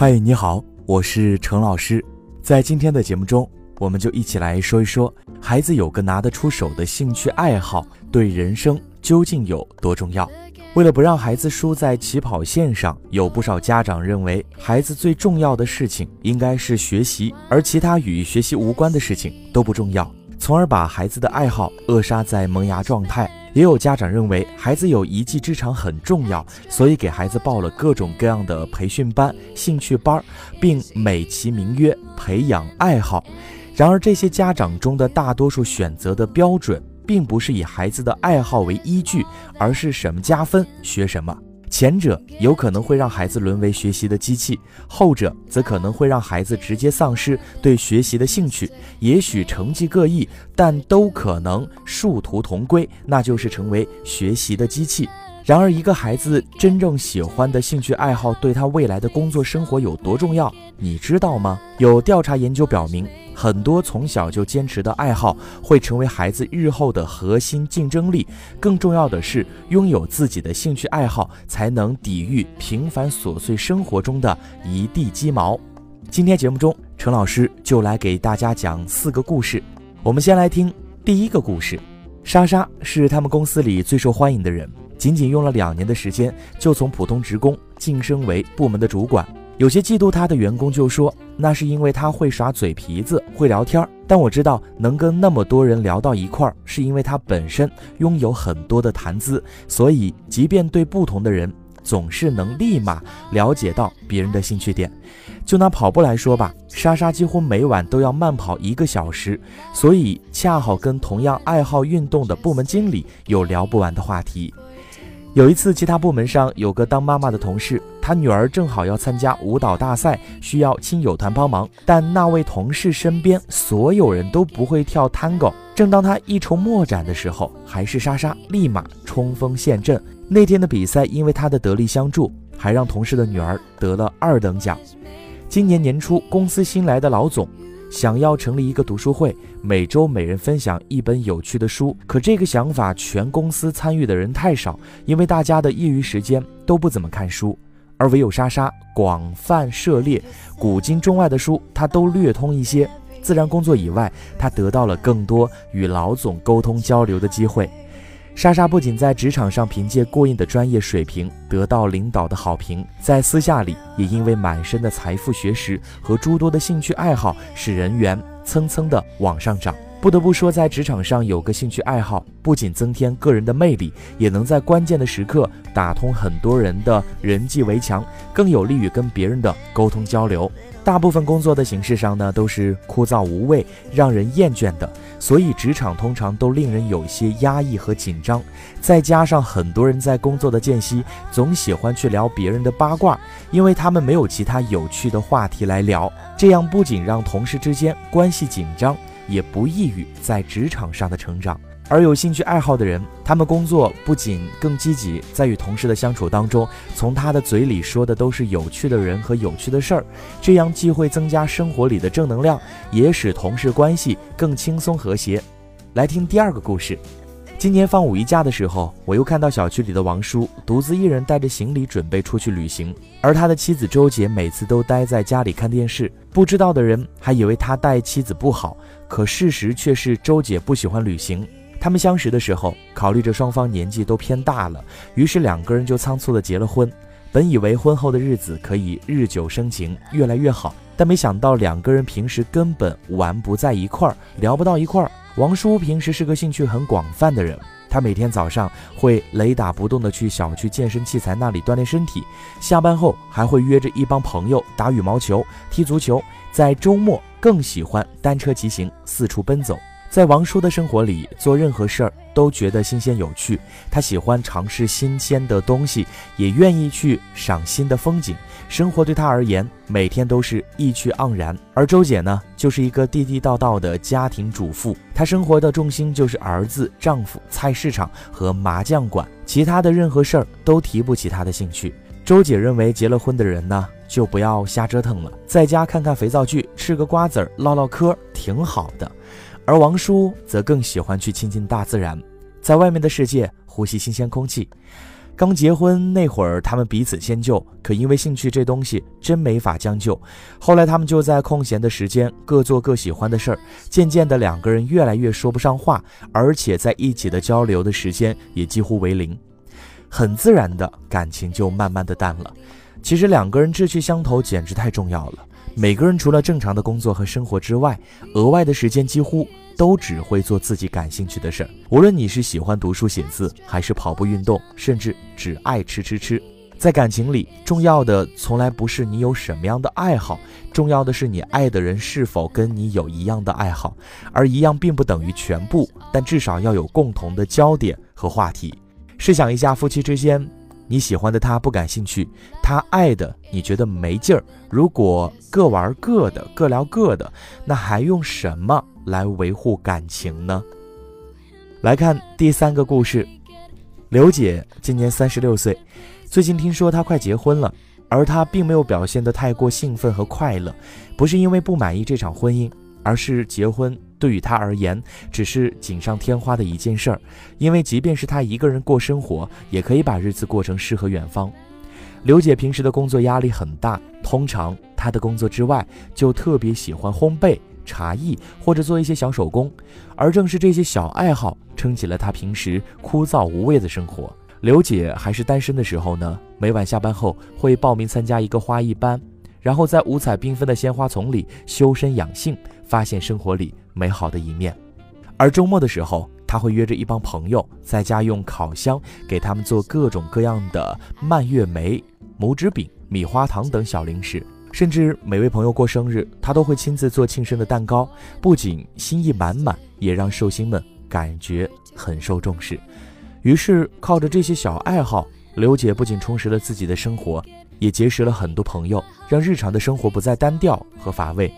嗨，你好，我是程老师。在今天的节目中，我们就一起来说一说，孩子有个拿得出手的兴趣爱好，对人生究竟有多重要。为了不让孩子输在起跑线上，有不少家长认为，孩子最重要的事情应该是学习，而其他与学习无关的事情都不重要，从而把孩子的爱好扼杀在萌芽状态。也有家长认为孩子有一技之长很重要，所以给孩子报了各种各样的培训班、兴趣班，并美其名曰培养爱好。然而，这些家长中的大多数选择的标准，并不是以孩子的爱好为依据，而是什么加分学什么。前者有可能会让孩子沦为学习的机器，后者则可能会让孩子直接丧失对学习的兴趣。也许成绩各异，但都可能殊途同归，那就是成为学习的机器。然而，一个孩子真正喜欢的兴趣爱好，对他未来的工作生活有多重要，你知道吗？有调查研究表明，很多从小就坚持的爱好，会成为孩子日后的核心竞争力。更重要的是，拥有自己的兴趣爱好，才能抵御平凡琐碎生活中的一地鸡毛。今天节目中，陈老师就来给大家讲四个故事。我们先来听第一个故事：莎莎是他们公司里最受欢迎的人。仅仅用了两年的时间，就从普通职工晋升为部门的主管。有些嫉妒他的员工就说：“那是因为他会耍嘴皮子，会聊天儿。”但我知道，能跟那么多人聊到一块儿，是因为他本身拥有很多的谈资。所以，即便对不同的人，总是能立马了解到别人的兴趣点。就拿跑步来说吧，莎莎几乎每晚都要慢跑一个小时，所以恰好跟同样爱好运动的部门经理有聊不完的话题。有一次，其他部门上有个当妈妈的同事，她女儿正好要参加舞蹈大赛，需要亲友团帮忙。但那位同事身边所有人都不会跳 Tango。正当她一筹莫展的时候，还是莎莎立马冲锋陷阵。那天的比赛，因为她的得力相助，还让同事的女儿得了二等奖。今年年初，公司新来的老总。想要成立一个读书会，每周每人分享一本有趣的书。可这个想法，全公司参与的人太少，因为大家的业余时间都不怎么看书，而唯有莎莎广泛涉猎，古今中外的书她都略通一些。自然工作以外，她得到了更多与老总沟通交流的机会。莎莎不仅在职场上凭借过硬的专业水平得到领导的好评，在私下里也因为满身的财富、学识和诸多的兴趣爱好，使人缘蹭蹭的往上涨。不得不说，在职场上有个兴趣爱好，不仅增添个人的魅力，也能在关键的时刻打通很多人的人际围墙，更有利于跟别人的沟通交流。大部分工作的形式上呢，都是枯燥无味、让人厌倦的，所以职场通常都令人有一些压抑和紧张。再加上很多人在工作的间隙总喜欢去聊别人的八卦，因为他们没有其他有趣的话题来聊，这样不仅让同事之间关系紧张，也不易于在职场上的成长。而有兴趣爱好的人，他们工作不仅更积极，在与同事的相处当中，从他的嘴里说的都是有趣的人和有趣的事儿，这样既会增加生活里的正能量，也使同事关系更轻松和谐。来听第二个故事。今年放五一假的时候，我又看到小区里的王叔独自一人带着行李准备出去旅行，而他的妻子周姐每次都待在家里看电视。不知道的人还以为他待妻子不好，可事实却是周姐不喜欢旅行。他们相识的时候，考虑着双方年纪都偏大了，于是两个人就仓促的结了婚。本以为婚后的日子可以日久生情，越来越好，但没想到两个人平时根本玩不在一块儿，聊不到一块儿。王叔平时是个兴趣很广泛的人，他每天早上会雷打不动的去小区健身器材那里锻炼身体，下班后还会约着一帮朋友打羽毛球、踢足球，在周末更喜欢单车骑行，四处奔走。在王叔的生活里，做任何事儿都觉得新鲜有趣。他喜欢尝试新鲜的东西，也愿意去赏新的风景。生活对他而言，每天都是意趣盎然。而周姐呢，就是一个地地道道的家庭主妇。她生活的重心就是儿子、丈夫、菜市场和麻将馆，其他的任何事儿都提不起她的兴趣。周姐认为，结了婚的人呢，就不要瞎折腾了，在家看看肥皂剧，吃个瓜子儿，唠唠嗑，挺好的。而王叔则更喜欢去亲近大自然，在外面的世界呼吸新鲜空气。刚结婚那会儿，他们彼此迁就，可因为兴趣这东西真没法将就。后来他们就在空闲的时间各做各喜欢的事儿，渐渐的两个人越来越说不上话，而且在一起的交流的时间也几乎为零，很自然的感情就慢慢的淡了。其实两个人志趣相投简直太重要了。每个人除了正常的工作和生活之外，额外的时间几乎。都只会做自己感兴趣的事儿。无论你是喜欢读书写字，还是跑步运动，甚至只爱吃吃吃，在感情里，重要的从来不是你有什么样的爱好，重要的是你爱的人是否跟你有一样的爱好。而一样并不等于全部，但至少要有共同的焦点和话题。试想一下，夫妻之间。你喜欢的他不感兴趣，他爱的你觉得没劲儿。如果各玩各的，各聊各的，那还用什么来维护感情呢？来看第三个故事，刘姐今年三十六岁，最近听说她快结婚了，而她并没有表现得太过兴奋和快乐，不是因为不满意这场婚姻，而是结婚。对于他而言，只是锦上添花的一件事儿，因为即便是他一个人过生活，也可以把日子过成诗和远方。刘姐平时的工作压力很大，通常她的工作之外，就特别喜欢烘焙、茶艺或者做一些小手工，而正是这些小爱好撑起了她平时枯燥无味的生活。刘姐还是单身的时候呢，每晚下班后会报名参加一个花艺班，然后在五彩缤纷的鲜花丛里修身养性，发现生活里。美好的一面，而周末的时候，他会约着一帮朋友在家用烤箱给他们做各种各样的蔓越莓、拇指饼、米花糖等小零食，甚至每位朋友过生日，他都会亲自做庆生的蛋糕，不仅心意满满，也让寿星们感觉很受重视。于是，靠着这些小爱好，刘姐不仅充实了自己的生活，也结识了很多朋友，让日常的生活不再单调和乏味。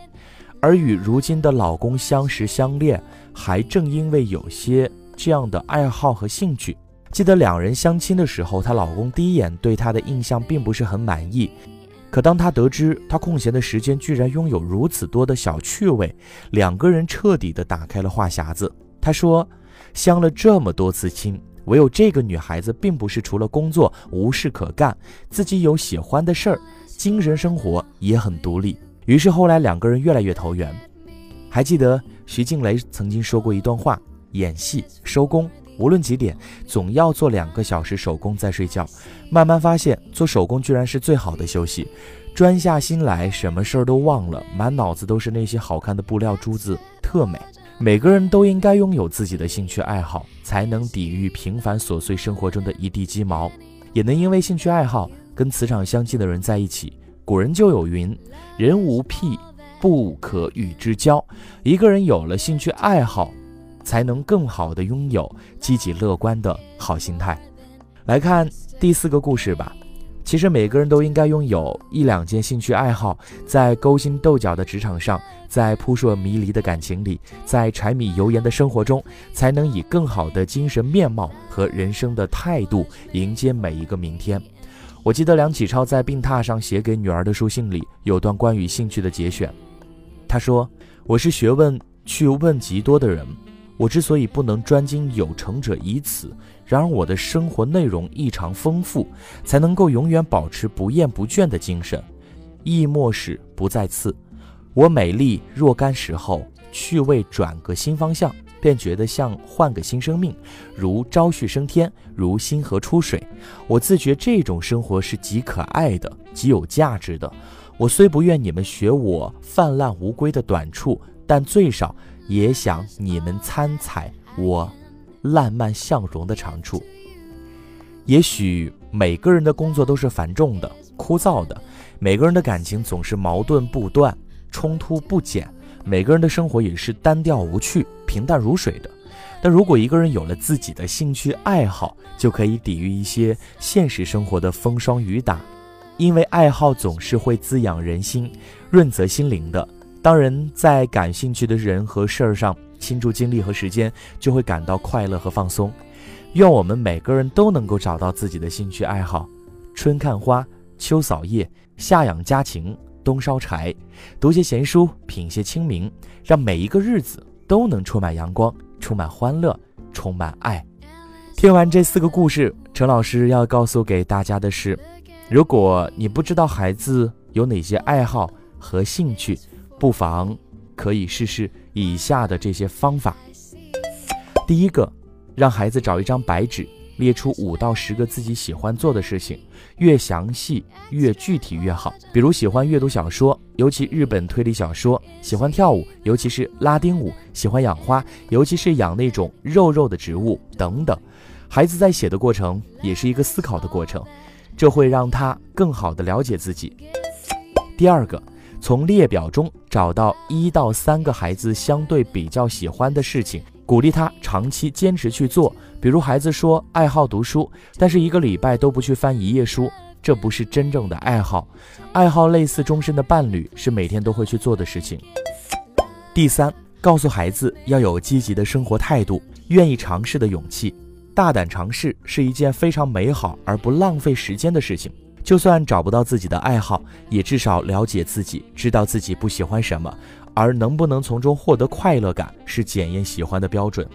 而与如今的老公相识相恋，还正因为有些这样的爱好和兴趣。记得两人相亲的时候，她老公第一眼对她的印象并不是很满意。可当他得知她空闲的时间居然拥有如此多的小趣味，两个人彻底的打开了话匣子。他说：“相了这么多次亲，唯有这个女孩子并不是除了工作无事可干，自己有喜欢的事儿，精神生活也很独立。”于是后来两个人越来越投缘。还记得徐静蕾曾经说过一段话：演戏收工，无论几点，总要做两个小时手工再睡觉。慢慢发现做手工居然是最好的休息，专下心来，什么事儿都忘了，满脑子都是那些好看的布料珠子，特美。每个人都应该拥有自己的兴趣爱好，才能抵御平凡琐碎生活中的一地鸡毛，也能因为兴趣爱好跟磁场相近的人在一起。古人就有云：“人无癖不可与之交。”一个人有了兴趣爱好，才能更好的拥有积极乐观的好心态。来看第四个故事吧。其实每个人都应该拥有一两件兴趣爱好，在勾心斗角的职场上，在扑朔迷离的感情里，在柴米油盐的生活中，才能以更好的精神面貌和人生的态度迎接每一个明天。我记得梁启超在病榻上写给女儿的书信里有段关于兴趣的节选。他说：“我是学问去问极多的人，我之所以不能专精有成者以此，然而我的生活内容异常丰富，才能够永远保持不厌不倦的精神。亦莫使不在次，我美丽若干时候，趣味转个新方向。”便觉得像换个新生命，如朝旭升天，如星河出水。我自觉这种生活是极可爱的，极有价值的。我虽不愿你们学我泛滥无归的短处，但最少也想你们参采我烂漫向荣的长处。也许每个人的工作都是繁重的、枯燥的，每个人的感情总是矛盾不断、冲突不减。每个人的生活也是单调无趣、平淡如水的，但如果一个人有了自己的兴趣爱好，就可以抵御一些现实生活的风霜雨打，因为爱好总是会滋养人心、润泽心灵的。当人在感兴趣的人和事儿上倾注精力和时间，就会感到快乐和放松。愿我们每个人都能够找到自己的兴趣爱好：春看花，秋扫叶，夏养家禽。冬烧柴，读些闲书，品些清明，让每一个日子都能充满阳光，充满欢乐，充满爱。听完这四个故事，陈老师要告诉给大家的是：如果你不知道孩子有哪些爱好和兴趣，不妨可以试试以下的这些方法。第一个，让孩子找一张白纸，列出五到十个自己喜欢做的事情，越详细越具体越好。比如喜欢阅读小说，尤其日本推理小说；喜欢跳舞，尤其是拉丁舞；喜欢养花，尤其是养那种肉肉的植物等等。孩子在写的过程也是一个思考的过程，这会让他更好的了解自己。第二个，从列表中找到一到三个孩子相对比较喜欢的事情，鼓励他长期坚持去做。比如孩子说爱好读书，但是一个礼拜都不去翻一页书，这不是真正的爱好。爱好类似终身的伴侣，是每天都会去做的事情。第三，告诉孩子要有积极的生活态度，愿意尝试的勇气。大胆尝试是一件非常美好而不浪费时间的事情。就算找不到自己的爱好，也至少了解自己，知道自己不喜欢什么，而能不能从中获得快乐感，是检验喜欢的标准。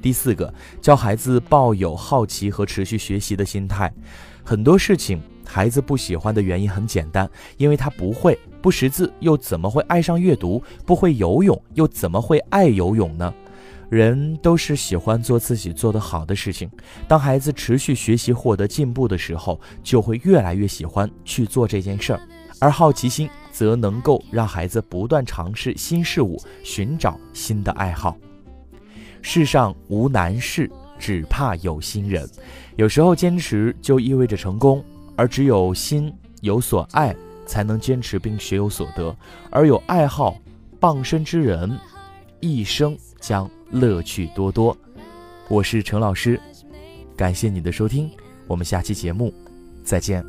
第四个，教孩子抱有好奇和持续学习的心态。很多事情孩子不喜欢的原因很简单，因为他不会，不识字又怎么会爱上阅读？不会游泳又怎么会爱游泳呢？人都是喜欢做自己做得好的事情。当孩子持续学习、获得进步的时候，就会越来越喜欢去做这件事儿。而好奇心则能够让孩子不断尝试新事物，寻找新的爱好。世上无难事，只怕有心人。有时候坚持就意味着成功，而只有心有所爱，才能坚持并学有所得。而有爱好傍身之人，一生将。乐趣多多，我是陈老师，感谢你的收听，我们下期节目再见。